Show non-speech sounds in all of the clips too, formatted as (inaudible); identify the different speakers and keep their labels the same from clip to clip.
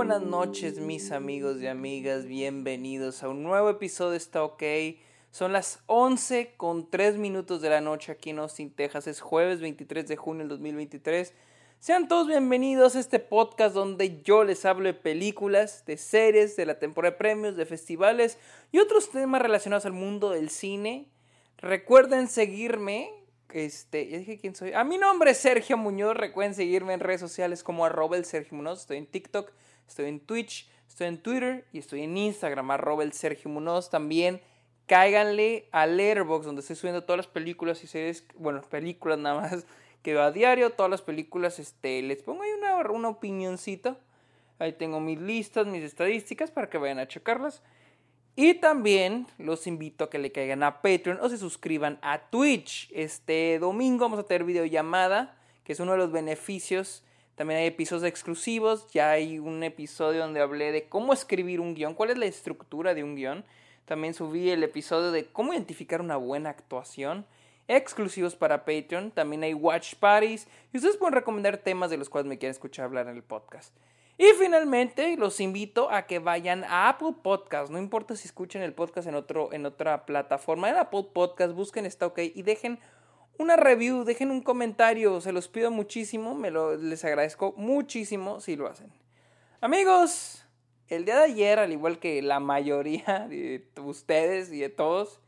Speaker 1: buenas noches mis amigos y amigas, bienvenidos a un nuevo episodio de Está OK. Son las 11 con 3 minutos de la noche aquí en Austin, Texas. Es jueves 23 de junio del 2023. Sean todos bienvenidos a este podcast donde yo les hablo de películas, de series, de la temporada de premios, de festivales y otros temas relacionados al mundo del cine. Recuerden seguirme este, dije quién soy. A mi nombre es Sergio Muñoz. Recuerden seguirme en redes sociales como arroba el Sergio Muñoz. Estoy en TikTok, estoy en Twitch, estoy en Twitter y estoy en Instagram, arroba el Sergio Muñoz. También cáiganle a Letterboxd, donde estoy subiendo todas las películas y series, bueno, películas nada más (laughs) que veo a diario, todas las películas, este, les pongo ahí una, una opinioncita. Ahí tengo mis listas, mis estadísticas para que vayan a checarlas. Y también los invito a que le caigan a Patreon o se suscriban a Twitch. Este domingo vamos a tener videollamada, que es uno de los beneficios. También hay episodios exclusivos. Ya hay un episodio donde hablé de cómo escribir un guion, cuál es la estructura de un guion. También subí el episodio de cómo identificar una buena actuación. Exclusivos para Patreon. También hay watch parties. Y ustedes pueden recomendar temas de los cuales me quieren escuchar hablar en el podcast. Y finalmente los invito a que vayan a Apple Podcast. No importa si escuchen el podcast en, otro, en otra plataforma. En Apple Podcast busquen Está OK y dejen una review, dejen un comentario. Se los pido muchísimo. Me lo, les agradezco muchísimo si lo hacen. Amigos, el día de ayer, al igual que la mayoría (laughs) de ustedes y de todos,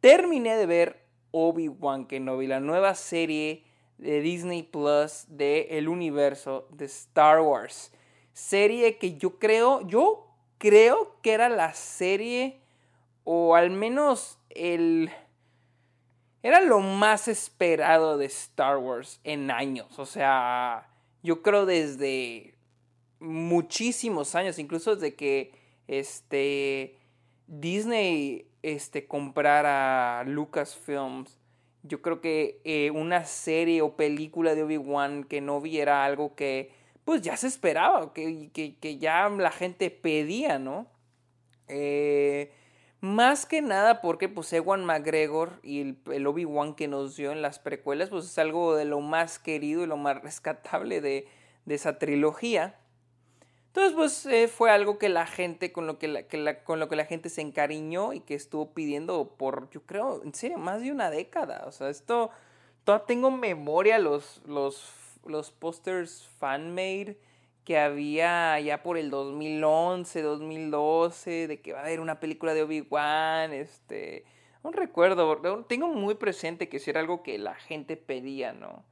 Speaker 1: terminé de ver Obi-Wan Kenobi, la nueva serie de Disney Plus de el universo de Star Wars serie que yo creo, yo creo que era la serie, o al menos el... Era lo más esperado de Star Wars en años. O sea, yo creo desde muchísimos años, incluso desde que este Disney este comprara Lucasfilms. Yo creo que eh, una serie o película de Obi-Wan que no viera algo que pues ya se esperaba, que, que, ya la gente pedía, ¿no? Eh, más que nada porque pues Ewan McGregor y el, Obi-Wan que nos dio en las precuelas pues es algo de lo más querido y lo más rescatable de, esa trilogía. Entonces pues eh, fue algo que la gente, con lo que la, con lo que la gente se encariñó y que estuvo pidiendo por, yo creo, en serio, más de una década. O sea, esto, todavía tengo memoria los, los los pósters fan-made que había ya por el 2011, 2012, de que va a haber una película de Obi-Wan, este, un recuerdo, tengo muy presente que si era algo que la gente pedía, ¿no?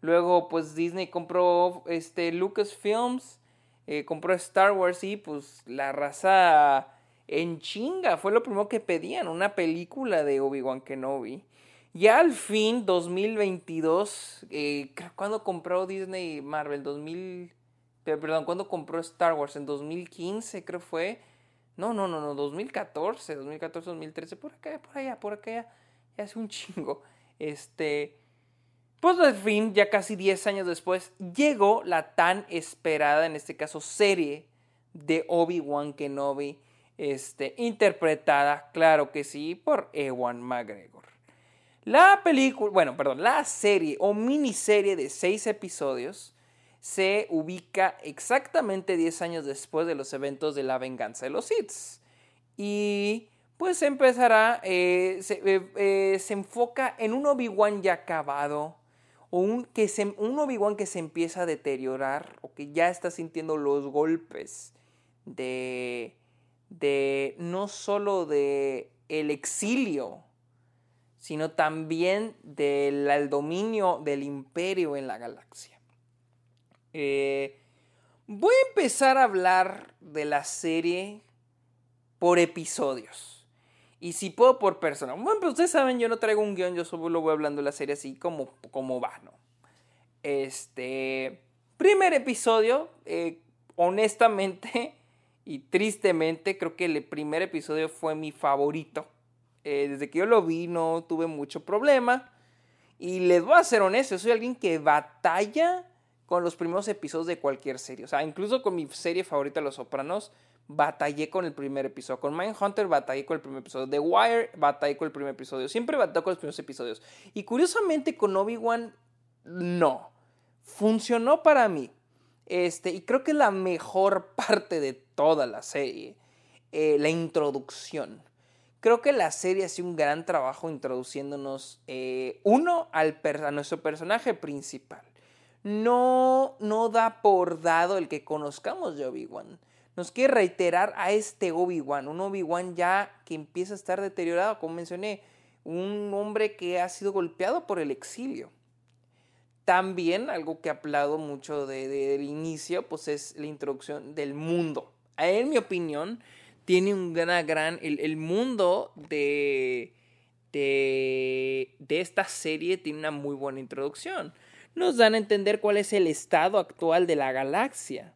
Speaker 1: Luego, pues Disney compró este Lucasfilms, eh, compró Star Wars y pues la raza en chinga fue lo primero que pedían, una película de Obi-Wan Kenobi. Ya al fin, 2022, eh, ¿cuándo compró Disney Marvel? 2000, perdón, ¿cuándo compró Star Wars? En 2015 creo fue. No, no, no, no, 2014, 2014, 2013, por acá, por allá, por acá, ya hace un chingo. Este, pues al fin, ya casi 10 años después, llegó la tan esperada, en este caso, serie de Obi-Wan Kenobi, este, interpretada, claro que sí, por Ewan McGregor. La película, bueno, perdón, la serie o miniserie de seis episodios se ubica exactamente 10 años después de los eventos de la venganza de los Sith. Y pues empezará, eh, eh, eh, se, enfoca en un Obi-Wan ya acabado, o un, que se, un Obi-Wan que se empieza a deteriorar, o que ya está sintiendo los golpes de, de no solo de el exilio, sino también del dominio del imperio en la galaxia. Eh, voy a empezar a hablar de la serie por episodios. Y si puedo por persona. Bueno, pues ustedes saben, yo no traigo un guion, yo solo voy hablando de la serie así como, como va, ¿no? Este. Primer episodio, eh, honestamente y tristemente, creo que el primer episodio fue mi favorito eh, desde que yo lo vi no tuve mucho problema. Y les voy a ser honesto, soy alguien que batalla con los primeros episodios de cualquier serie. O sea, incluso con mi serie favorita, Los Sopranos, batallé con el primer episodio. Con Mindhunter batallé con el primer episodio. The Wire batallé con el primer episodio. Siempre batallé con los primeros episodios. Y curiosamente con Obi-Wan, no. Funcionó para mí. Este, y creo que la mejor (laughs) parte de toda la serie, eh, la introducción. Creo que la serie hace un gran trabajo introduciéndonos, eh, uno, al a nuestro personaje principal. No, no da por dado el que conozcamos de Obi-Wan. Nos quiere reiterar a este Obi-Wan, un Obi-Wan ya que empieza a estar deteriorado, como mencioné, un hombre que ha sido golpeado por el exilio. También algo que aplaudo mucho del inicio, pues es la introducción del mundo. En mi opinión, tiene un gran, gran, el, mundo de, de, de esta serie tiene una muy buena introducción. Nos dan a entender cuál es el estado actual de la galaxia.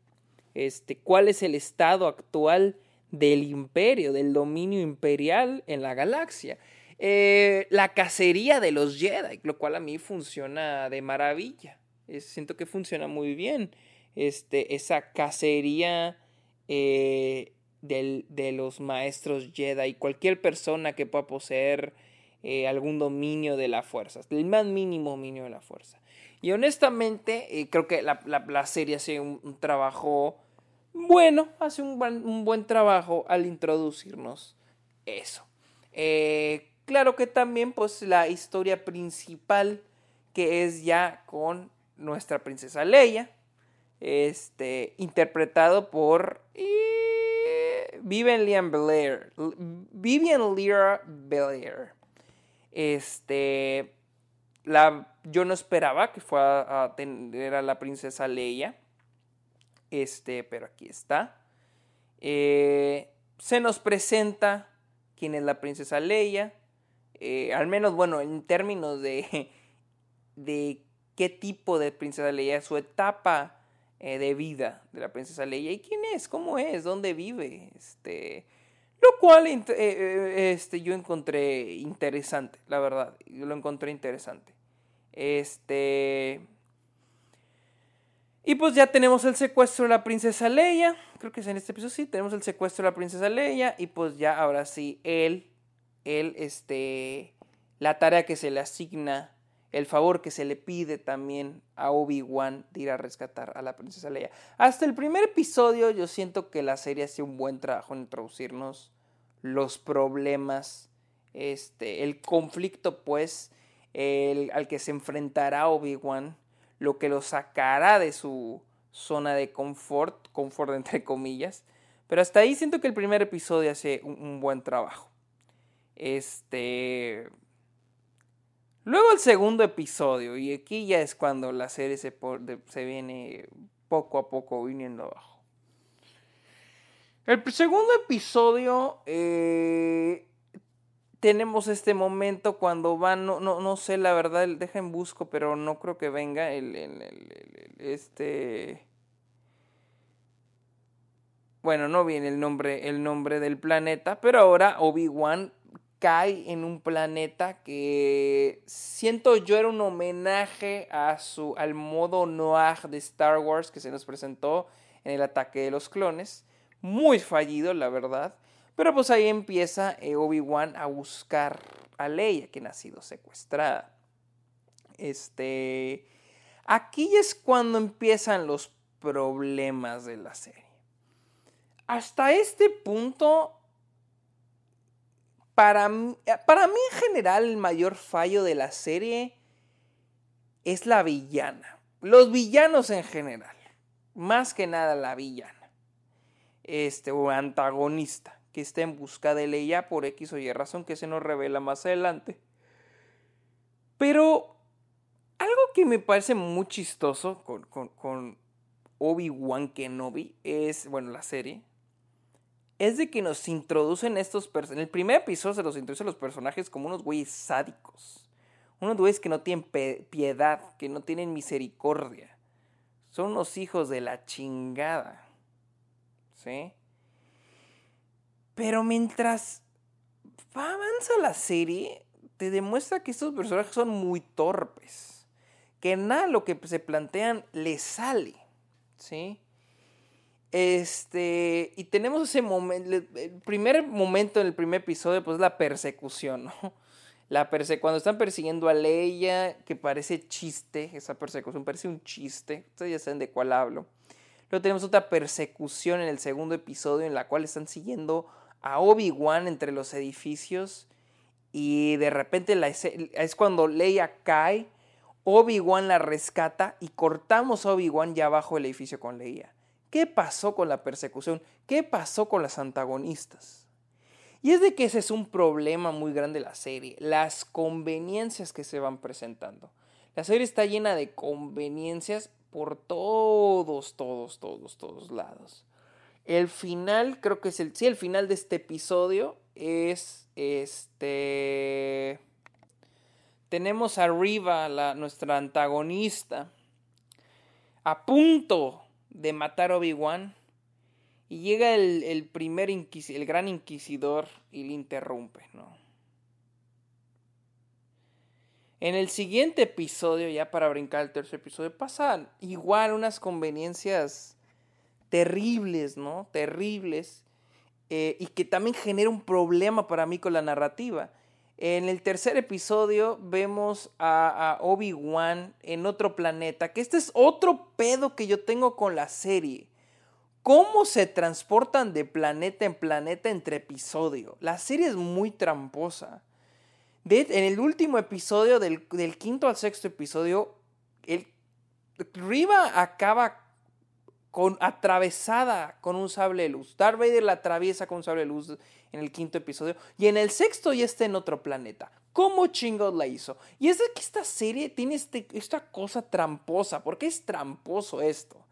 Speaker 1: Este, cuál es el estado actual del imperio, del dominio imperial en la galaxia. Eh, la cacería de los Jedi, lo cual a mí funciona de maravilla. siento que funciona muy bien. Este, esa cacería eh, de los maestros Jedi, cualquier persona que pueda poseer eh, algún dominio de la fuerza, el más mínimo dominio de la fuerza. Y honestamente, eh, creo que la, serie hace un, trabajo bueno, hace un buen, trabajo al introducirnos eso. Eh, claro que también, pues, la historia principal, que es ya con nuestra princesa Leia, este, interpretado por... Vivian Liam Belair. Vivian Belair. Este. Yo no esperaba que fuera a tener a la princesa Leia. Este, pero aquí está. Eh, se nos presenta quién es la princesa Leia. Eh, al menos, bueno, en términos de, (laughs) de qué tipo de princesa Leia, su etapa eh, de vida de la princesa Leia. ¿Y quién es? ¿Cómo es? ¿Dónde vive? Este, lo cual este, yo encontré interesante, la verdad. Yo lo encontré interesante. Este... Y pues ya tenemos el secuestro de la princesa Leia. Creo que es en este episodio, sí. Tenemos el secuestro de la princesa Leia. Y pues ya ahora sí, él, él, este... La tarea que se le asigna el favor que se le pide también a Obi-Wan de ir a rescatar a la princesa Leia. Hasta el primer episodio yo siento que la serie hace un buen trabajo en introducirnos los problemas, este, el conflicto pues el, al que se enfrentará Obi-Wan, lo que lo sacará de su zona de confort, confort (laughs) entre comillas. Pero hasta ahí siento que el primer episodio hace un, buen trabajo. Este, Luego el segundo episodio, y aquí ya es cuando la serie se, se viene poco a poco viniendo abajo. El segundo episodio eh, tenemos este momento cuando van, no, no, sé la verdad, dejen busco, pero no creo que venga el, este... Bueno, no viene el nombre, el nombre del planeta, pero ahora Obi-Wan cae en un planeta que siento yo era un homenaje a su, al modo Noir de Star Wars que se nos presentó en el ataque de los clones. Muy fallido, la verdad. Pero pues ahí empieza eh, Obi-Wan a buscar a Leia, quien ha sido secuestrada. Este. Aquí es cuando empiezan los problemas de la serie. Hasta este punto para, para mí en general el mayor fallo de la serie es la villana. Los villanos en general. Más que nada la villana. Este, o antagonista. Que está en busca de Leia por X o Y razón que se nos revela más adelante. Pero algo que me parece muy chistoso con, con, Obi-Wan Kenobi es, bueno, la serie, es de que nos introducen estos personajes. En el primer episodio se los introducen los personajes como unos güeyes sádicos. Unos güeyes que no tienen piedad, que no tienen misericordia. Son unos hijos de la chingada. ¿Sí? Pero mientras avanza la serie, te demuestra que estos personajes son muy torpes. Que nada lo que se plantean les sale. ¿Sí? Este, y tenemos ese momento, el primer momento en el primer episodio, pues la persecución, ¿no? La perse cuando están persiguiendo a Leia, que parece chiste, esa persecución parece un chiste, ustedes ya saben de cuál hablo. Luego tenemos otra persecución en el segundo episodio en la cual están siguiendo a Obi-Wan entre los edificios y de repente es cuando Leia cae, Obi-Wan la rescata y cortamos a Obi-Wan ya abajo del edificio con Leia. ¿Qué pasó con la persecución? ¿Qué pasó con las antagonistas? Y es de que ese es un problema muy grande de la serie, las conveniencias que se van presentando. La serie está llena de conveniencias por todos, todos, todos, todos lados. El final, creo que es el, sí, el final de este episodio es este... Tenemos arriba la, nuestra antagonista a punto de matar a Obi-Wan y llega el, primer el gran inquisidor y le interrumpe, ¿no? En el siguiente episodio, ya para brincar el tercer episodio, pasan igual unas conveniencias terribles, ¿no? Terribles. Eh, y que también genera un problema para mí con la narrativa. En el tercer episodio vemos a, Obi-Wan en otro planeta, que este es otro pedo que yo tengo con la serie. ¿Cómo se transportan de planeta en planeta entre episodio? La serie es muy tramposa en el último episodio, del, quinto al sexto episodio, el, Riva acaba con, atravesada con un sable de luz. Darth Vader la atraviesa con un sable de luz en el quinto episodio. Y en el sexto ya está en otro planeta. ¿Cómo chingos la hizo? Y es que esta serie tiene este, esta cosa tramposa. ¿Por qué es tramposo esto?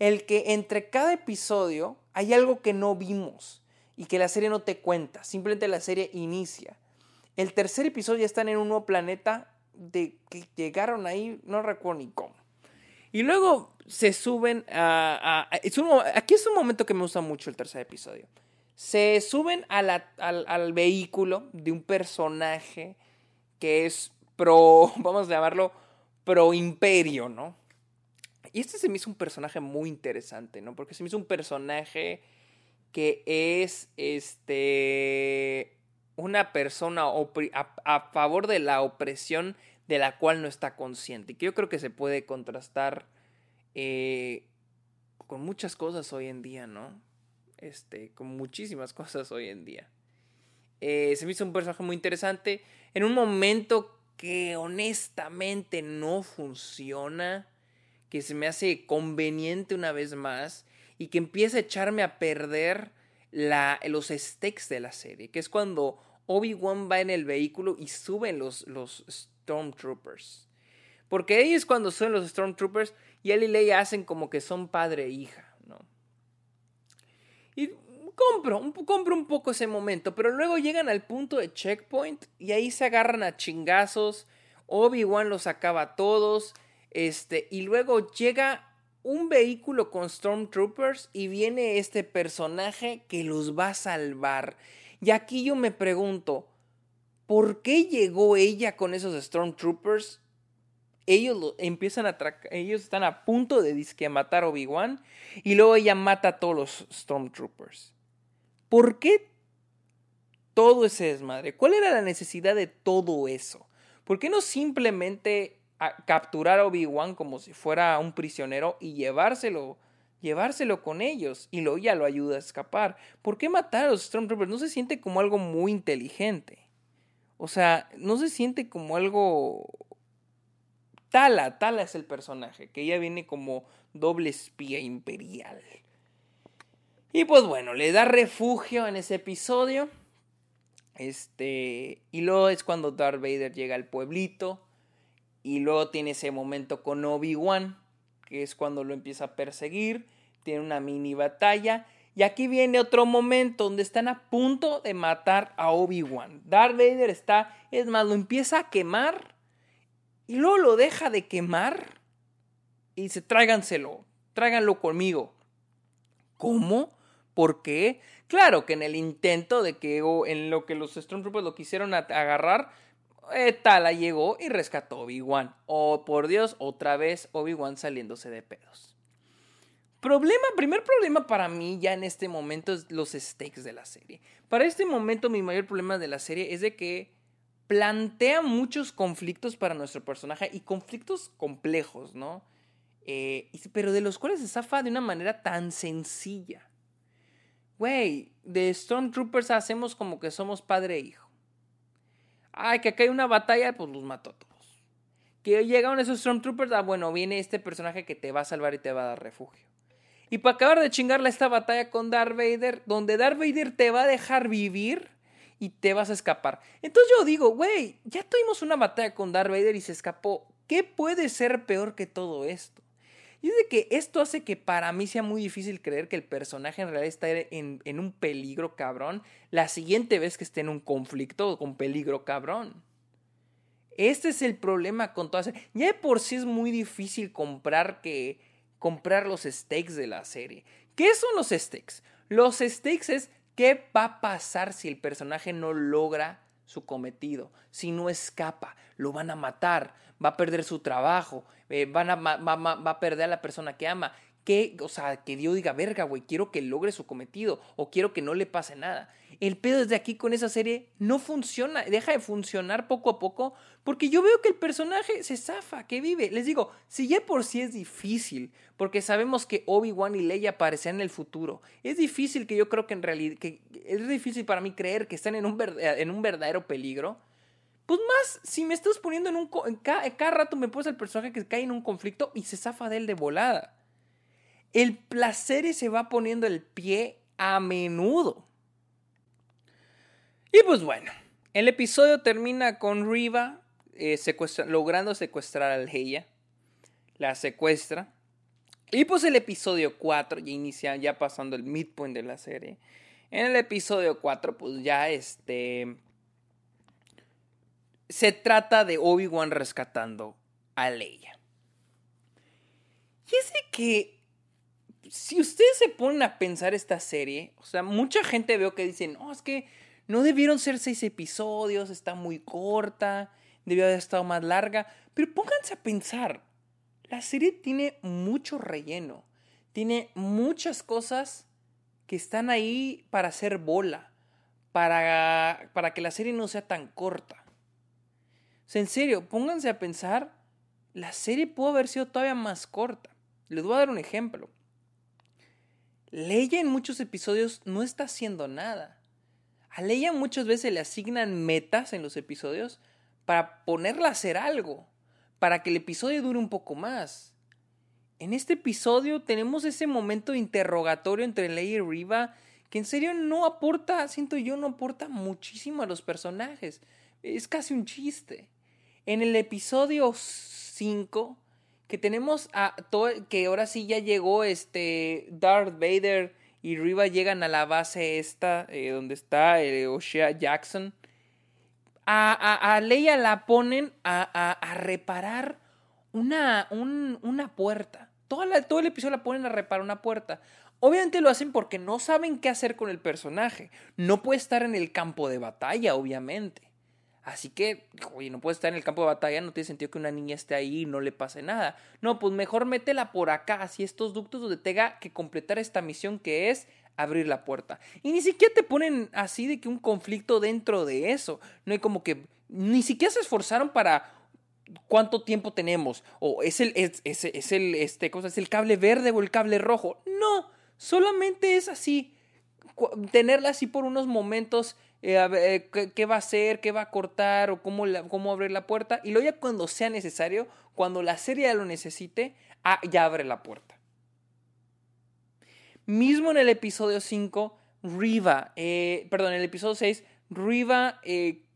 Speaker 1: El que entre cada episodio hay algo que no vimos y que la serie no te cuenta. Simplemente la serie inicia. El tercer episodio ya están en un nuevo planeta de que llegaron ahí, no recuerdo ni cómo. Y luego se suben a... aquí es un momento que me gusta mucho el tercer episodio. Se suben al, al, vehículo de un personaje que es pro, (laughs) vamos a llamarlo, pro imperio, ¿no? Y este se me hizo un personaje muy interesante, ¿no? Porque se me hizo un personaje que es, este, una persona a, favor de la opresión de la cual no está consciente. Que yo creo que se puede contrastar eh, con muchas cosas hoy en día, ¿no? Este, con muchísimas (laughs) cosas hoy en día. Eh, se me hizo un personaje muy interesante. En un momento que honestamente no funciona, que se me hace conveniente una vez más y que empieza a echarme a perder la, los stakes de la serie, que es cuando Obi-Wan va en el vehículo y suben los, los Stormtroopers. Porque ahí es cuando suben los Stormtroopers y él y Leia hacen como que son padre e hija, ¿no? Y compro, compro un poco ese momento, pero luego llegan al punto de checkpoint y ahí se agarran a chingazos. Obi-Wan los acaba a todos. Este, y luego llega un vehículo con Stormtroopers y viene este personaje que los va a salvar. Y aquí yo me pregunto, ¿por qué llegó ella con esos Stormtroopers? Ellos empiezan a ellos están a punto de matar a Obi-Wan y luego ella mata a todos los Stormtroopers. ¿Por qué todo ese desmadre? ¿Cuál era la necesidad de todo eso? ¿Por qué no simplemente capturar a Obi-Wan como si fuera un prisionero y llevárselo llevárselo con ellos y luego ya lo ayuda a escapar. ¿Por qué matar a los Stormtroopers? No se siente como algo muy inteligente. O sea, no se siente como algo... Tala, Tala es el personaje, que ella viene como doble espía imperial. Y pues bueno, le da refugio en ese episodio. Este, y luego es cuando Darth Vader llega al pueblito. Y luego tiene ese momento con Obi-Wan que es cuando lo empieza a perseguir, tiene una mini batalla. Y aquí viene otro momento donde están a punto de matar a Obi-Wan. Darth Vader está, es más, lo empieza a quemar y luego lo deja de quemar y dice, tráiganselo, tráiganlo conmigo. ¿Cómo? ¿Por qué? Claro que en el intento de que, o en lo que los Stormtroopers lo quisieron agarrar, eh, Tala llegó y rescató a Obi-Wan. Oh, por Dios, otra vez Obi-Wan saliéndose de pedos. Problema, primer problema para mí ya en este momento es los stakes de la serie. Para este momento mi mayor problema de la serie es de que plantea muchos conflictos para nuestro personaje y conflictos complejos, ¿no? eh, pero de los cuales se zafa de una manera tan sencilla. Güey, de Stormtroopers hacemos como que somos padre e hijo. Ay, que acá hay una batalla, pues los mató a todos. Que llegaron esos Stormtroopers, ah, bueno, viene este personaje que te va a salvar y te va a dar refugio. Y para acabar de chingarle esta batalla con Darth Vader, donde Darth Vader te va a dejar vivir y te vas a escapar. Entonces yo digo, güey, ya tuvimos una batalla con Darth Vader y se escapó. ¿Qué puede ser peor que todo esto? Y es de que esto hace que para mí sea muy difícil creer que el personaje en realidad está en, en un peligro cabrón la siguiente vez que esté en un conflicto con peligro cabrón. Este es el problema con todas. Ya de por sí es muy difícil comprar que comprar los stakes de la serie. ¿Qué son los stakes? Los stakes es qué va a pasar si el personaje no logra su cometido, si no escapa, lo van a matar, va a perder su trabajo, eh, va, a perder a la persona que ama. Que, o sea, que Dios diga, verga, güey, quiero que logre su cometido o quiero que no le pase nada. El pedo desde aquí con esa serie no funciona, deja de funcionar poco a poco porque yo veo que el personaje se zafa, que vive. Les digo, si ya por sí es difícil, porque sabemos que Obi-Wan y Leia aparecen en el futuro, es difícil que yo creo que en realidad, que es difícil para mí creer que están en un, en un verdadero peligro. Pues más, si me estás poniendo en un... cada, cada rato me pones el personaje que cae en un conflicto y se zafa de él de volada el placer se va poniendo el pie a menudo. Y pues bueno, el episodio termina con Riva eh, logrando secuestrar a Leia. La secuestra. Y pues el episodio 4 ya inicia, ya pasando el midpoint de la serie. En el episodio 4, pues ya este. Se trata de Obi-Wan rescatando a Leia. Y es de que si ustedes se ponen a pensar esta serie, o sea, mucha gente veo que dicen, no, es que no debieron ser seis episodios, está muy corta, debió haber estado más larga, pero pónganse a pensar, la serie tiene mucho relleno, tiene muchas cosas que están ahí para hacer bola, para, para que la serie no sea tan corta. O sea, en serio, pónganse a pensar, la serie pudo haber sido todavía más corta. Les voy a dar un ejemplo. Leia en muchos episodios no está haciendo nada. A Leia muchas veces le asignan metas en los episodios para ponerla a hacer algo, para que el episodio dure un poco más. En este episodio tenemos ese momento de interrogatorio entre Leia y Riva que en serio no aporta, siento yo, no aporta muchísimo a los personajes. Es casi un chiste. En el episodio 5 que tenemos a que ahora sí ya llegó este Darth Vader y Riva llegan a la base esta, eh, donde está eh, O'Shea Jackson. A, a, Leia la ponen a, a reparar una, una puerta. todo el episodio la ponen a reparar una puerta. Obviamente lo hacen porque no saben qué hacer con el personaje. No puede estar en el campo de batalla, obviamente. Así que, oye, no puede estar en el campo de batalla, no tiene sentido que una niña esté ahí y no le pase nada. No, pues mejor métela por acá, así estos ductos donde tenga que completar esta misión que es abrir la puerta. Y ni siquiera te ponen así de que un conflicto dentro de eso. No hay como que, ni siquiera se esforzaron para cuánto tiempo tenemos. O es el, es, el, este, cosa, es el cable verde o el cable rojo. No, solamente es así. Tenerla así por unos momentos eh, eh, qué, va a hacer, qué va a cortar o cómo, cómo abrir la puerta. Y luego ya cuando sea necesario, cuando la serie lo necesite, ah, ya abre la puerta. Mismo en el episodio 5, Riva, eh, perdón, en el episodio 6, Riva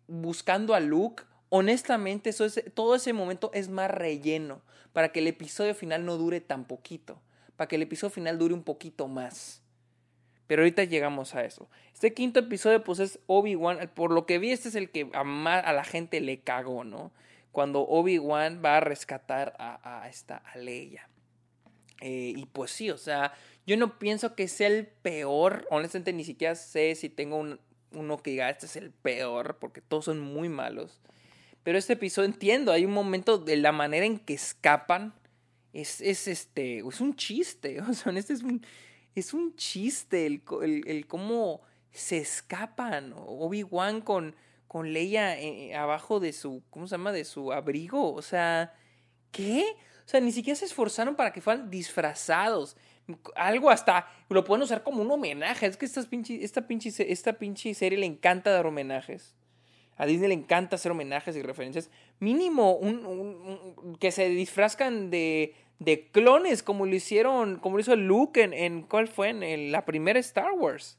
Speaker 1: buscando a Luke. Honestamente, todo ese momento es más relleno para que el episodio final no dure tan poquito, para que el episodio final dure un poquito más. Pero ahorita llegamos a eso. Este quinto episodio, pues es Obi-Wan. Por lo que vi, este es el que a, a la gente le cagó, ¿no? Cuando Obi-Wan va a rescatar a, esta a Leia. Eh, y pues sí, o sea, yo no pienso que sea el peor. Honestamente, ni siquiera sé si tengo un, uno que diga, este es el peor, porque todos son muy malos. Pero este episodio entiendo, hay un momento de la manera en que escapan. Es, es este, es un chiste. (laughs) O sea, este es un es un chiste el, el, cómo se escapan. Obi-Wan con, con Leia eh, abajo de su, ¿cómo se llama? De su abrigo. O sea, ¿qué? O sea, ni siquiera se esforzaron para que fueran disfrazados. Algo hasta lo pueden usar como un homenaje. Es que esta pinche, esta pinche, esta serie le encanta dar homenajes. A Disney le encanta hacer homenajes y referencias. Mínimo un, que se disfrazcan de, de clones como lo hicieron, como lo hizo Luke en, en ¿cuál fue? En la primera Star Wars.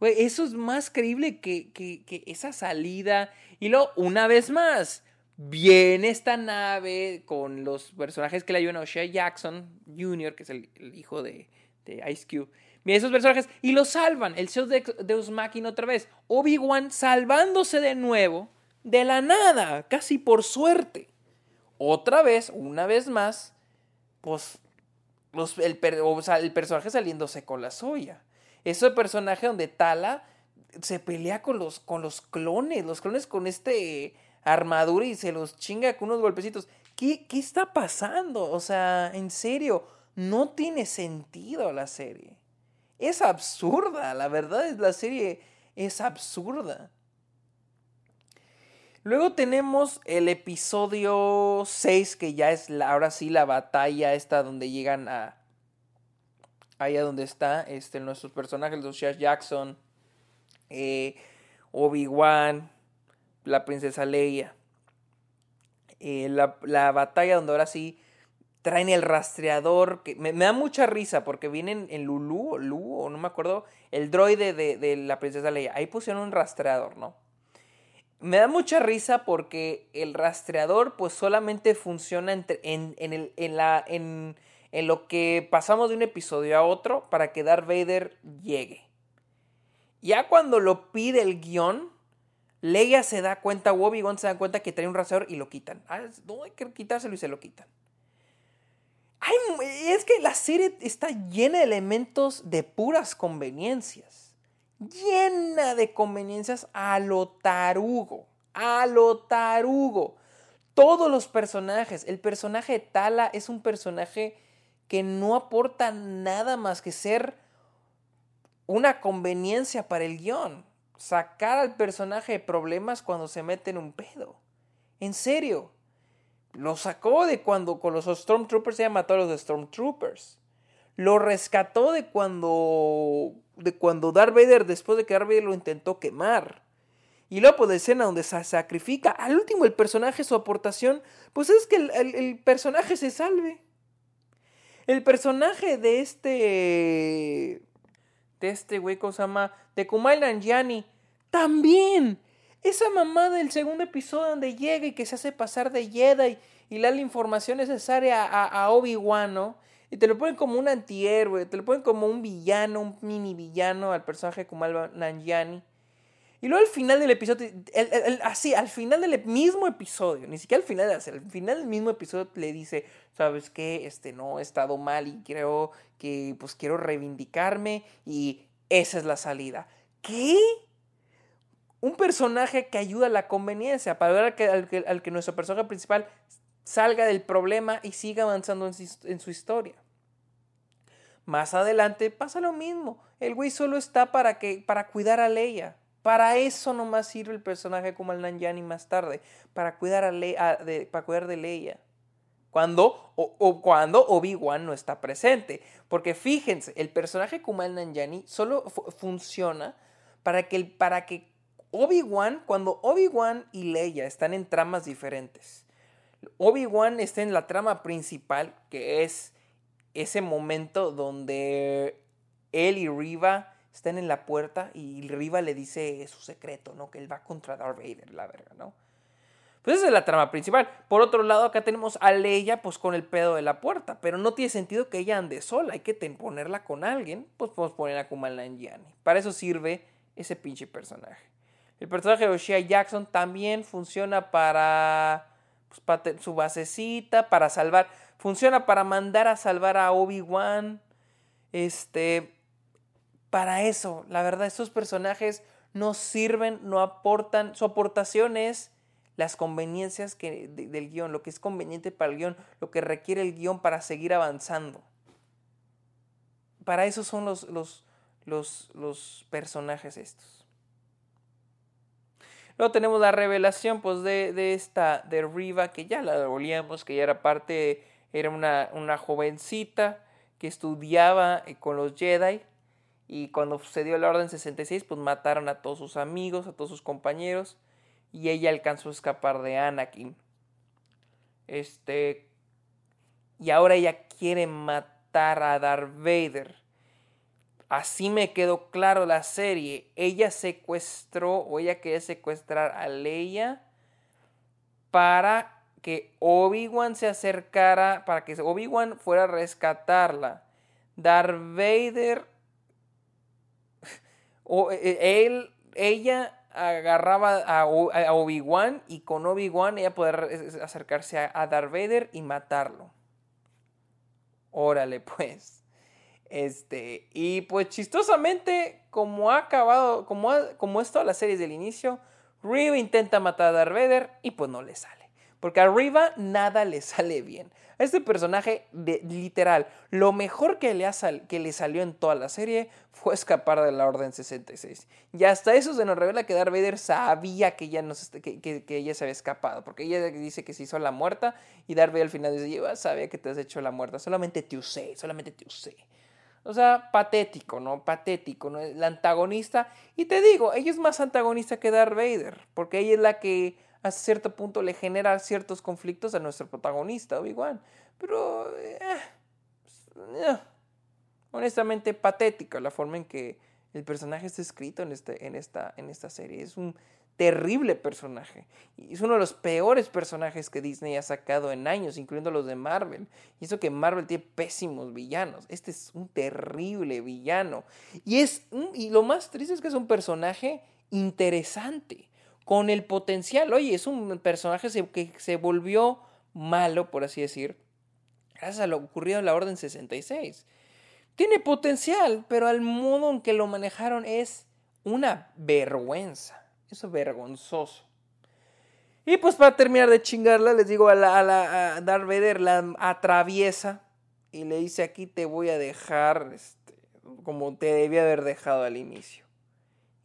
Speaker 1: eso es más creíble que, que, que, esa salida. Y luego, una vez más, viene esta nave con los personajes que le ayudan a O'Shea Jackson Jr., que es el, hijo de, de Ice Cube Vienen esos personajes y los salvan. El show de Deus Machina otra vez. Obi-Wan salvándose de nuevo, de la nada, casi por suerte. Otra vez, una vez más, pues los, el, el personaje saliéndose con la soya. Ese personaje donde Tala se pelea con los, con los clones, los clones con este armadura y se los chinga con unos golpecitos. ¿Qué, ¿Qué está pasando? O sea, en serio, no tiene sentido la serie es absurda. La verdad es la serie es absurda. Luego tenemos el episodio 6, que ya es la, ahora sí la batalla esta donde llegan a... Allá donde está este, nuestros personajes, los Shash Jackson, eh, Obi-Wan, la princesa Leia. Eh, la, la, batalla donde ahora sí traen el rastreador, que me, da mucha risa porque vienen en Lulu o o no me acuerdo, el droide de, la princesa Leia. Ahí pusieron un rastreador, ¿no? Me da mucha risa porque el rastreador pues solamente funciona en, el, en, la, en, en lo que pasamos de un episodio a otro para que Darth Vader llegue. Ya cuando lo pide el guion, Leia se da cuenta, Obi-Wan se da cuenta que trae un rastreador y lo quitan. Ah, no hay que quitárselo y se lo quitan es que la serie está llena de elementos de puras conveniencias. Llena de conveniencias a lo tarugo. A lo tarugo. Todos los personajes. El personaje de Tala es un personaje que no aporta nada más que ser una conveniencia para el guion. Sacar al personaje de problemas cuando se mete en un pedo. En serio. Lo sacó de cuando con los Stormtroopers se mató a los Stormtroopers. Lo rescató de cuando. De cuando Darth Vader, después de que Darth Vader lo intentó quemar. Y luego pues, de escena donde se sacrifica. Al último, el personaje, su aportación, pues es que el, personaje se salve. El personaje de este. De este güey, ¿cómo se llama? De Kumail Nanjiani. También esa mamá del segundo episodio donde llega y que se hace pasar de Jedi y, le da la información necesaria a, Obi-Wan, ¿no? Y te lo ponen como un antihéroe, te lo ponen como un villano, un mini villano al personaje Alba Nanjiani. Y luego al final del episodio, así, al final del mismo episodio, ni siquiera al final, al final del mismo episodio le dice, ¿sabes qué? Este, no, he estado mal y creo que, pues, quiero reivindicarme y esa es la salida. ¿Qué? un personaje que ayuda a la conveniencia, para ver al que, al que, nuestro personaje principal salga del problema y siga avanzando en su, historia. Más adelante pasa lo mismo. El güey solo está para, que, para cuidar a Leia. Para eso nomás sirve el personaje como el Nanjani más tarde. Para cuidar, a de, para cuidar de Leia. Cuando, o, cuando Obi-Wan no está presente. Porque fíjense, el personaje el Nanjani solo funciona para que, para que Obi-Wan, cuando Obi-Wan y Leia están en tramas diferentes, Obi-Wan está en la trama principal, que es ese momento donde él y Riva están en la puerta y Riva le dice su secreto, ¿no? Que él va contra Darth Vader, la verga, ¿no? Pues esa es la trama principal. Por otro lado, acá tenemos a Leia, pues con el pedo de la puerta. Pero no tiene sentido que ella ande sola. Hay que ponerla con alguien. Pues podemos poner a Kumail Nanjiani. Para eso sirve ese pinche personaje. El personaje de O'Shea Jackson también funciona para, pues, para su basecita, para salvar. Funciona para mandar a salvar a Obi-Wan. Este. Para eso, la verdad, estos personajes no sirven, no aportan. Su aportación es las conveniencias que, del guion, lo que es conveniente para el guion, lo que requiere el guion para seguir avanzando. Para eso son los, los, los, los personajes estos. Luego tenemos la revelación pues de, esta, de Riva, que ya la olíamos, que ya era parte era una, una jovencita que estudiaba eh, con los Jedi y cuando sucedió la Orden 66 pues mataron a todos sus amigos, a todos sus compañeros y ella alcanzó a escapar de Anakin. Este y ahora ella quiere matar a Darth Vader. Así me quedó claro la serie. Ella secuestró o ella quería secuestrar a Leia para que Obi-Wan se acercara, para que Obi-Wan fuera a rescatarla. Darth Vader, (laughs) o, e, él, ella agarraba a, Obi-Wan y con Obi-Wan ella poder acercarse a, Darth Vader y matarlo. Órale, (laughs) pues. Este, y pues chistosamente, como ha acabado, como, como es toda la serie del inicio, Riva intenta matar a Darth Vader y pues no le sale. Porque a Riva nada le sale bien. A este personaje, de, literal, lo mejor que le, salió en toda la serie fue escapar de la Orden 66. Y hasta eso se nos revela que Darth Vader sabía que que, ella se había escapado. Porque ella dice que se hizo la muerta y Darth Vader al final dice, yo sabía que te has hecho la muerta, solamente te usé, solamente te usé. O sea, patético, ¿no? Patético, ¿no? La antagonista. Y te digo, ella es más antagonista que Darth Vader, porque ella es la que a cierto punto le genera ciertos conflictos a nuestro protagonista, Obi-Wan. Pero, eh, eh, honestamente, patética la forma en que el personaje está escrito en, este, en, esta, en esta serie. Es un terrible personaje. Es uno de los peores personajes que Disney ha sacado en años, incluyendo los de Marvel. Y eso que Marvel tiene pésimos villanos. Este es un terrible villano. Y, es, y lo más triste es que es un personaje interesante, con el potencial. Oye, es un personaje que se volvió malo, por así decir, gracias a lo ocurrido en la Orden 66. Tiene potencial, pero al modo en que lo manejaron es una vergüenza. Eso es vergonzoso. Y pues para terminar de chingarla, les digo a, la, a, la, Vader, la atraviesa y le dice aquí te voy a dejar este, como te debía haber dejado al inicio.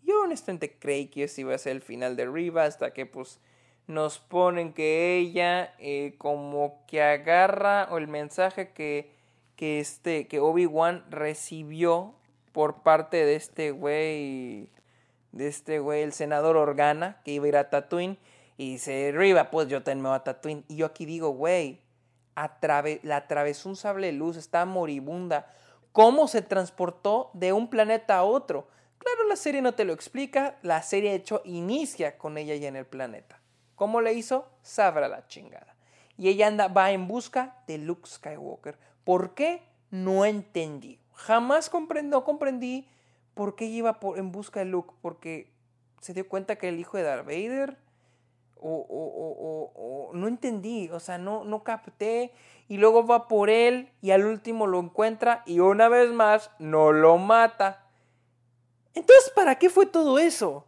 Speaker 1: Yo honestamente creí que ese iba a ser el final de Riva hasta que pues nos ponen que ella eh, como que agarra el mensaje que, que, este, que Obi-Wan recibió por parte de este güey de este güey, el senador Organa, que iba a ir a Tatooine, y dice, Riva, pues yo también me a Tatooine. Y yo aquí digo, güey, la atravesó un sable de luz, está moribunda. ¿Cómo se transportó de un planeta a otro? Claro, la serie no te lo explica, la serie de hecho inicia con ella ya en el planeta. ¿Cómo le hizo? Sabra la chingada. Y ella anda, va en busca de Luke Skywalker. ¿Por qué? No entendí. Jamás comprendo, comprendí ¿Por qué iba en busca de Luke? Porque se dio cuenta que el hijo de Darth Vader. O, o, o, no entendí, o sea, no, no capté. Y luego va por él y al último lo encuentra y una vez más no lo mata. Entonces, ¿para qué fue todo eso?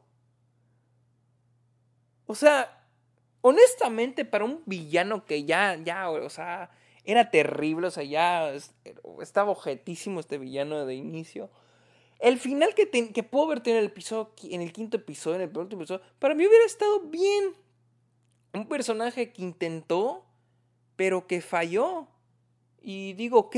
Speaker 1: O sea, honestamente, para un villano que ya, ya, o sea, era terrible, o sea, ya estaba objetísimo este villano de inicio. El final que, que pudo haber en el, episodio, en el quinto episodio, en el penúltimo episodio, para mí hubiera estado bien. Un personaje que intentó, pero que falló. Y digo, ok,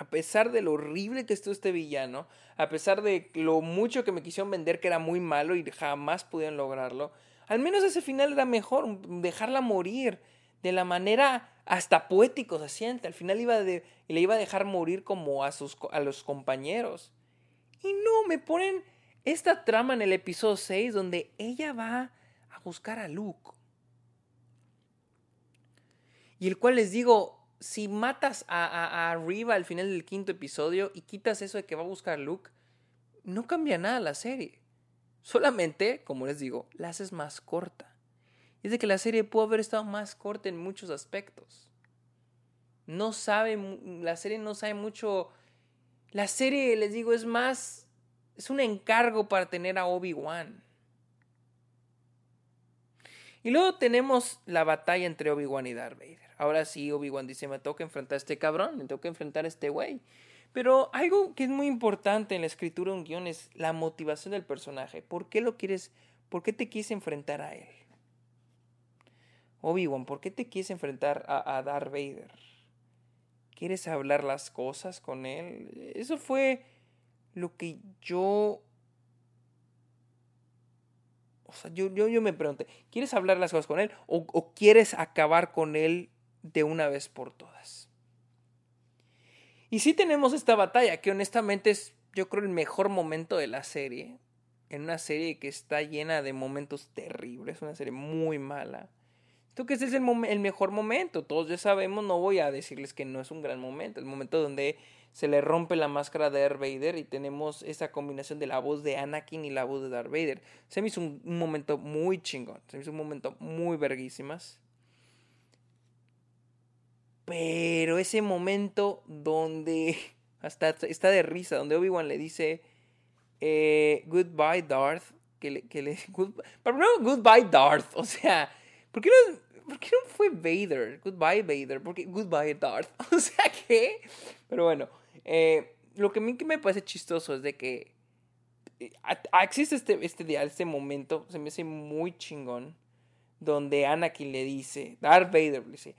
Speaker 1: a pesar de lo horrible que estuvo este villano, a pesar de lo mucho que me quisieron vender que era muy malo y jamás pudieron lograrlo, al menos ese final era mejor, dejarla morir de la manera hasta poético se siente. Al final iba de, le iba a dejar morir como a, sus, a los compañeros. Y no, me ponen esta trama en el episodio 6 donde ella va a buscar a Luke. Y el cual les digo, si matas a, a, al final del quinto episodio y quitas eso de que va a buscar Luke, no cambia nada la serie. Solamente, como les digo, la haces más corta. Es de que la serie pudo haber estado más corta en muchos aspectos. No sabe, la serie no sabe mucho la serie, les digo, es más, es un encargo para tener a Obi-Wan. Y luego tenemos la batalla entre Obi-Wan y Darth Vader. Ahora sí, Obi-Wan dice, me toca enfrentar a este cabrón, me toca enfrentar a este güey. Pero algo que es muy importante en la escritura de un guion es la motivación del personaje. ¿Por qué lo quieres, por qué te quieres enfrentar a él? Obi-Wan, ¿por qué te quieres enfrentar a, a Darth Vader? ¿Quieres hablar las cosas con él? Eso fue lo que yo... O sea, yo, yo, yo me pregunté, ¿quieres hablar las cosas con él o, o quieres acabar con él de una vez por todas? Y sí tenemos esta batalla, que honestamente es, yo creo, el mejor momento de la serie. En una serie que está llena de momentos terribles, una serie muy mala. Esto que ese es el, mejor momento. Todos ya sabemos, no voy a decirles que no es un gran momento. El momento donde se le rompe la máscara de Darth Vader y tenemos esa combinación de la voz de Anakin y la voz de Darth Vader. Se me hizo un, un momento muy chingón. Se me hizo un momento muy verguísimas. Pero ese momento donde (laughs) hasta está de risa, donde Obi-Wan le dice eh, Goodbye Darth, que le, que le (laughs) good, pero no Goodbye Darth, o sea, ¿por qué, no, ¿por no fue Vader? Goodbye Vader, porque Goodbye Darth, (laughs) o sea, ¿qué? Pero bueno, eh, lo que a mí que me parece chistoso es de que eh, existe este, este, este momento, se me hace muy chingón, donde Anakin le dice, Darth Vader le dice,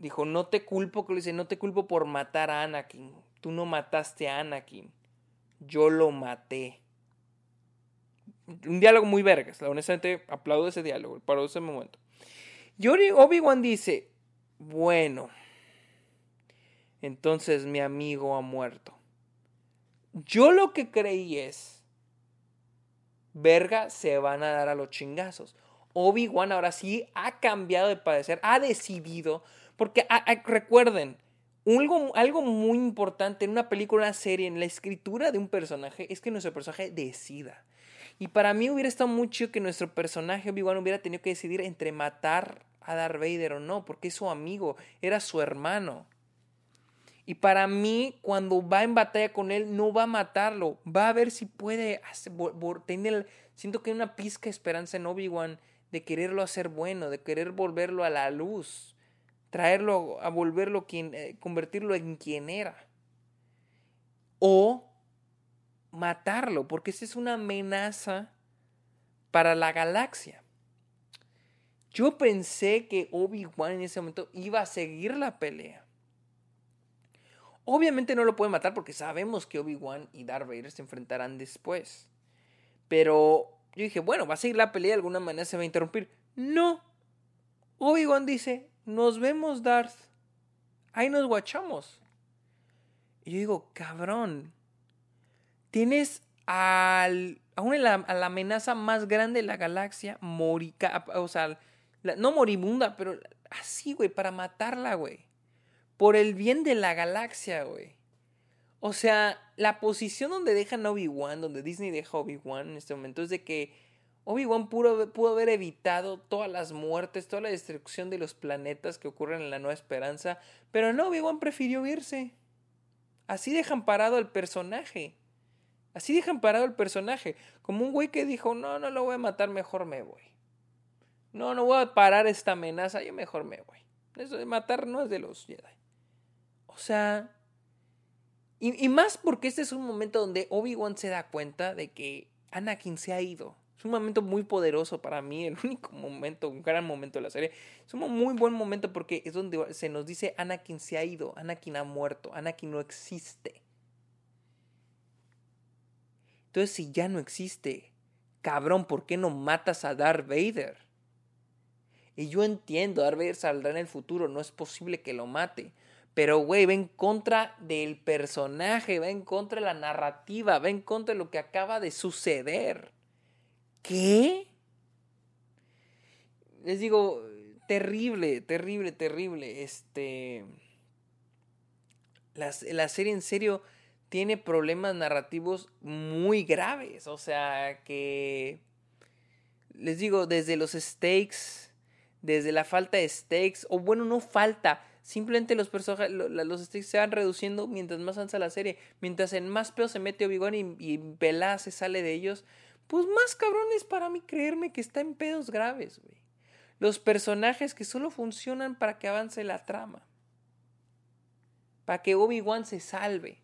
Speaker 1: dijo, no te culpo, que le dice, no te culpo por matar a Anakin. Tú no mataste a Anakin. Yo lo maté. Un diálogo muy vergas. Honestamente, aplaudo ese diálogo, para ese momento. Y Obi-Wan dice, bueno, entonces mi amigo ha muerto. Yo lo que creí es, verga, se van a dar a los chingazos. Obi-Wan ahora sí ha cambiado de padecer, ha decidido porque recuerden, algo, algo muy importante en una película, una serie, en la escritura de un personaje, es que nuestro personaje decida. Y para mí hubiera estado mucho que nuestro personaje Obi-Wan hubiera tenido que decidir entre matar a Darth Vader o no, porque es su amigo, era su hermano. Y para mí, cuando va en batalla con él, no va a matarlo, va a ver si puede tener, siento que hay una pizca de esperanza en Obi-Wan de quererlo hacer bueno, de querer volverlo a la luz traerlo a volverlo quien, eh, convertirlo en quien era. O matarlo, porque esa es una amenaza para la galaxia. Yo pensé que Obi-Wan en ese momento iba a seguir la pelea. Obviamente no lo puede matar porque sabemos que Obi-Wan y Darth Vader se enfrentarán después. Pero yo dije, bueno, va a seguir la pelea, de alguna manera se va a interrumpir. No. Obi-Wan dice, nos vemos, Darth. Ahí nos guachamos. Y yo digo, cabrón, tienes al, a, a la amenaza más grande de la galaxia, morica, o sea, no moribunda, pero así, güey, para matarla, güey. Por el bien de la galaxia, güey. O sea, la posición donde dejan Obi-Wan, donde Disney deja Obi-Wan en este momento, es de que Obi-Wan pudo, pudo, haber evitado todas las muertes, toda la destrucción de los planetas que ocurren en la Nueva Esperanza, pero no, Obi-Wan prefirió irse. Así dejan parado al personaje. Así dejan parado al personaje. Como un güey que dijo, no, no lo voy a matar, mejor me voy. No, no voy a parar esta amenaza, yo mejor me voy. Eso de matar no es de los Jedi. O sea... Y, más porque este es un momento donde Obi-Wan se da cuenta de que Anakin se ha ido. Es un momento muy poderoso para mí, el (laughs) único momento, un gran momento de la serie. Es un muy buen momento porque es donde se nos dice Anakin se ha ido, Anakin ha muerto, Anakin no existe. Entonces si ya no existe, cabrón, ¿por qué no matas a Darth Vader? Y yo entiendo, Darth Vader saldrá en el futuro, no es posible que lo mate. Pero, güey, va en contra del personaje, va en contra de la narrativa, va en contra de lo que acaba de suceder. ¿Qué? Les digo, terrible, terrible, terrible. Este. La, la, serie en serio tiene problemas narrativos muy graves. O sea, que. Les digo, desde los stakes, desde la falta de stakes, o bueno, no falta. Simplemente los personajes, los stakes se van reduciendo mientras más avanza la serie. Mientras en más peor se mete Obi-Wan y, y se sale de ellos pues más cabrones para mí creerme que está en pedos graves, güey. Los personajes que solo funcionan para que avance la trama. Para que Obi-Wan se salve.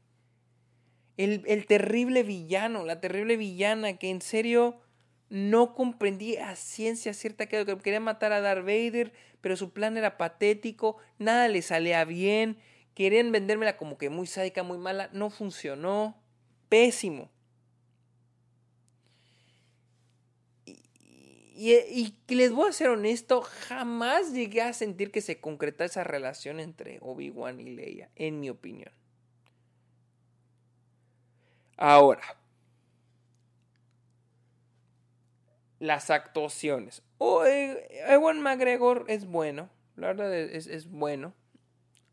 Speaker 1: El, el, terrible villano, la terrible villana que en serio no comprendí a ciencia cierta que quería matar a Darth Vader, pero su plan era patético, nada le salía bien, querían vendérmela como que muy sádica, muy mala, no funcionó, pésimo. Y, y, les voy a ser honesto, jamás llegué a sentir que se concreta esa relación entre Obi-Wan y Leia, en mi opinión. Ahora, las actuaciones. Oh, Ewan McGregor es bueno, la verdad es, bueno.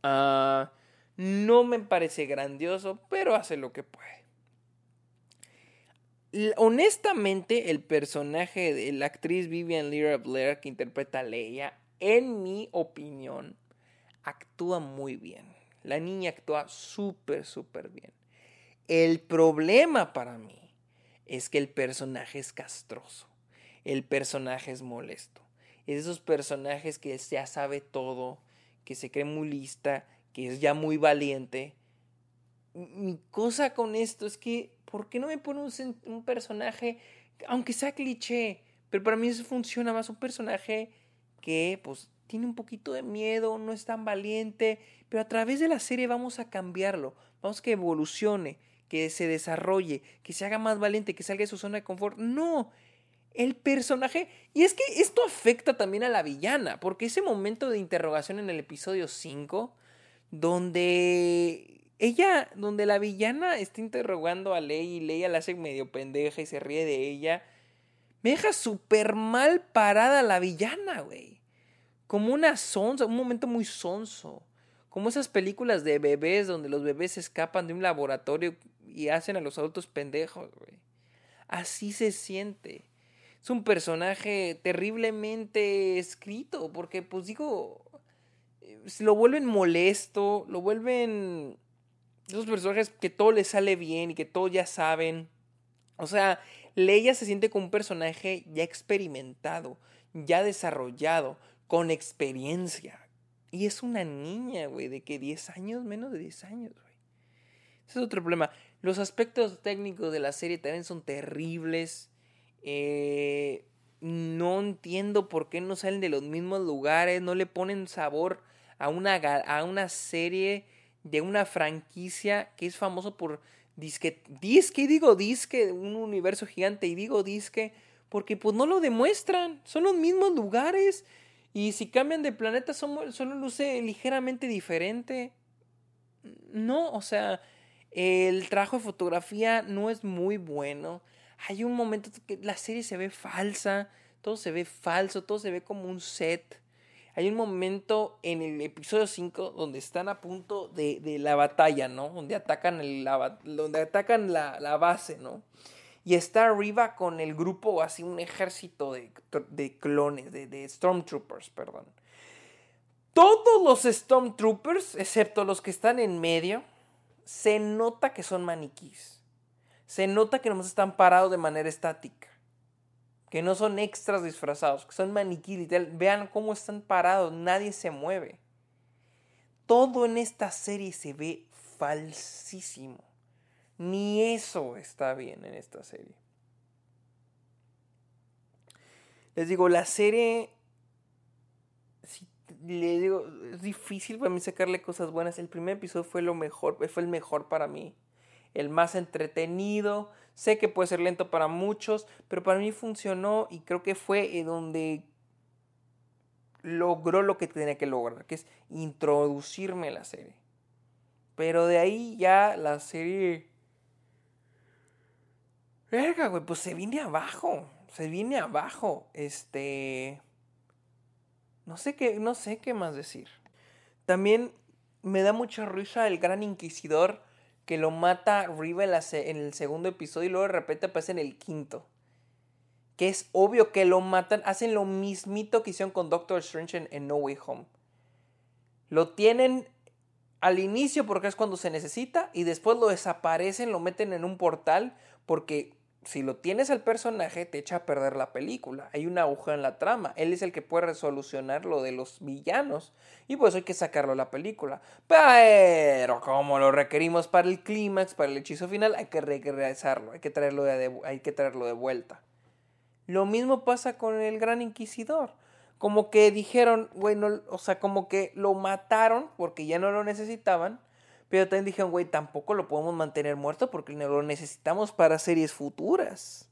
Speaker 1: Ah, no me parece grandioso, pero hace lo que puede. Honestamente, el personaje de la actriz Vivian Lyra Blair que interpreta a Leia, en mi opinión, actúa muy bien. La niña actúa súper, súper bien. El problema para mí es que el personaje es castroso el personaje es molesto. Es esos personajes que ya sabe todo, que se cree muy lista, que es ya muy valiente. Mi cosa con esto es que, ¿por qué no me pone un, personaje, aunque sea cliché, pero para mí eso funciona más, un personaje que pues tiene un poquito de miedo, no es tan valiente, pero a través de la serie vamos a cambiarlo, vamos a que evolucione, que se desarrolle, que se haga más valiente, que salga de su zona de confort. No, el personaje. Y es que esto afecta también a la villana, porque ese momento de interrogación en el episodio 5, donde ella, donde la villana está interrogando a Ley y Leia la hace medio pendeja y se ríe de ella, me deja súper mal parada la villana, güey. Como una sonza, un momento muy sonso. Como esas películas de bebés donde los bebés escapan de un laboratorio y hacen a los adultos pendejos, güey. Así se siente es un personaje terriblemente escrito, porque pues digo, lo vuelven molesto, lo vuelven esos personajes que todo les sale bien y que todos ya saben. O sea, Leia se siente como un personaje ya experimentado, ya desarrollado, con experiencia. Y es una niña, güey, de que 10 años, menos de 10 años, güey. Ese es otro problema. Los aspectos técnicos de la serie también son terribles. Eh, no entiendo por qué no salen de los mismos lugares, no le ponen sabor a una, a una serie de una franquicia que es famoso por disque, disque, digo disque, un universo gigante y digo disque, porque pues no lo demuestran, son los mismos lugares y si cambian de planeta son, solo luce ligeramente diferente. No, o sea, el trabajo de fotografía no es muy bueno hay un momento que la serie se ve falsa, todo se ve falso, todo se ve como un set. Hay un momento en el episodio 5 donde están a punto de, de la batalla, ¿no? Donde atacan, el, la, donde atacan la, la, base, ¿no? Y está arriba con el grupo, así un ejército de, de clones, de, de Stormtroopers, perdón. Todos los Stormtroopers, excepto los que están en medio, se nota que son maniquís se nota que nomás están parados de manera estática. Que no son extras disfrazados, que son maniquí literal. Vean cómo están parados, nadie se mueve. Todo en esta serie se ve falsísimo. Ni eso está bien en esta serie. Les digo, la serie. les digo, es difícil para mí sacarle cosas buenas. El primer episodio fue lo mejor, fue el mejor para mí el más entretenido. Sé que puede ser lento para muchos, pero para mí funcionó y creo que fue donde logró lo que tenía que lograr, que es introducirme a la serie. Pero de ahí ya la serie... Verga, güey, pues se viene abajo. Se viene abajo. Este... No sé qué, no sé qué más decir. También me da mucha risa el gran inquisidor que lo mata Riva en, el segundo episodio y luego de repente aparece en el quinto. Que es obvio que lo matan. Hacen lo mismito que hicieron con Doctor Strange en, No Way Home. Lo tienen al inicio porque es cuando se necesita y después lo desaparecen, lo meten en un portal porque si lo tienes al personaje, te echa a perder la película. Hay una aguja en la trama. Él es el que puede resolucionar lo de los villanos. Y pues hay que sacarlo a la película. Pero como lo requerimos para el clímax, para el hechizo final, hay que regresarlo. Hay que traerlo de, hay que traerlo de vuelta. Lo mismo pasa con el Gran Inquisidor. Como que dijeron, bueno, o sea, como que lo mataron porque ya no lo necesitaban. Pero también dijeron, güey, tampoco lo podemos mantener muerto porque lo necesitamos para series futuras.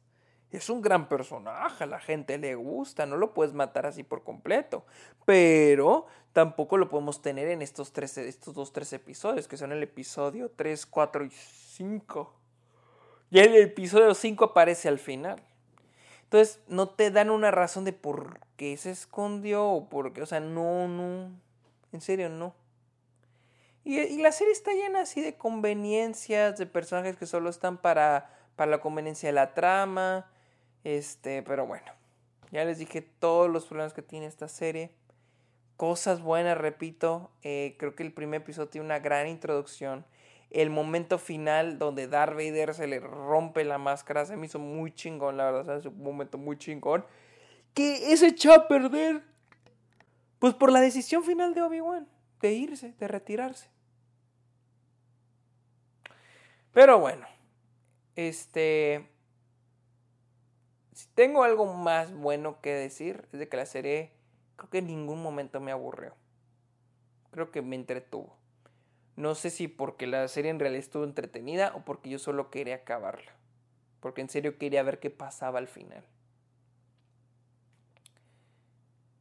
Speaker 1: Es un gran personaje, a la gente le gusta, no lo puedes matar así por completo. Pero tampoco lo podemos tener en estos, tres, estos dos, tres episodios, que son el episodio 3, 4 y 5. Y el episodio 5 aparece al final. Entonces, no te dan una razón de por qué se escondió o por qué, o sea, no, no. En serio, no. Y, la serie está llena así de conveniencias, de personajes que solo están para, para la conveniencia de la trama este, pero bueno, ya les dije todos los problemas que tiene esta serie. Cosas buenas, repito. Eh, creo que el primer episodio tiene una gran introducción. El momento final donde Darth Vader se le rompe la máscara se me hizo muy chingón, la verdad. Es un momento muy chingón. Que es echó a perder. Pues por la decisión final de Obi-Wan. De irse, de retirarse. Pero bueno. Este. Si tengo algo más bueno que decir, es de que la serie creo que en ningún momento me aburrió. Creo que me entretuvo. No sé si porque la serie en realidad estuvo entretenida o porque yo solo quería acabarla. Porque en serio quería ver qué pasaba al final.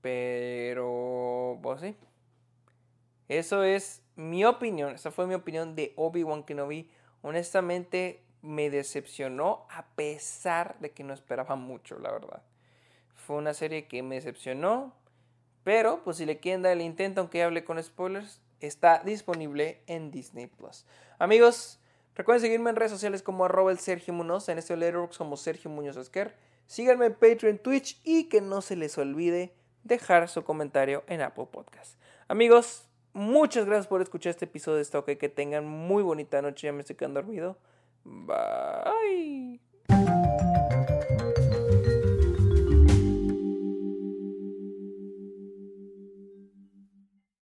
Speaker 1: Pero, pues sí. Eso es mi opinión. Esa fue mi opinión de Obi-Wan Kenobi. Honestamente, me decepcionó a pesar de que no esperaba mucho, la verdad. Fue una serie que me decepcionó, pero pues si le quieren dar el intento, aunque hable con spoilers, está disponible en Disney Plus. Amigos, recuerden seguirme en redes sociales como arroba el Sergio Munoz, en este Letterboxd como Sergio Muñoz Esquer. Síganme en Patreon, Twitch y que no se les olvide dejar su comentario en Apple Podcast. Amigos, muchas gracias por escuchar este episodio de Stock. Que tengan muy bonita noche. Ya me estoy quedando dormido. Bye.